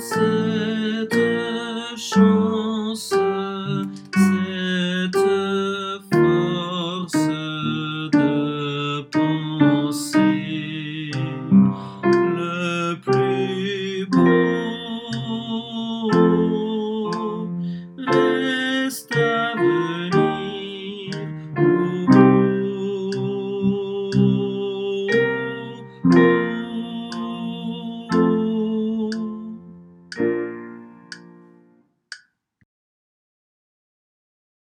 Cette chance, cette force de penser le plus beau reste à venir.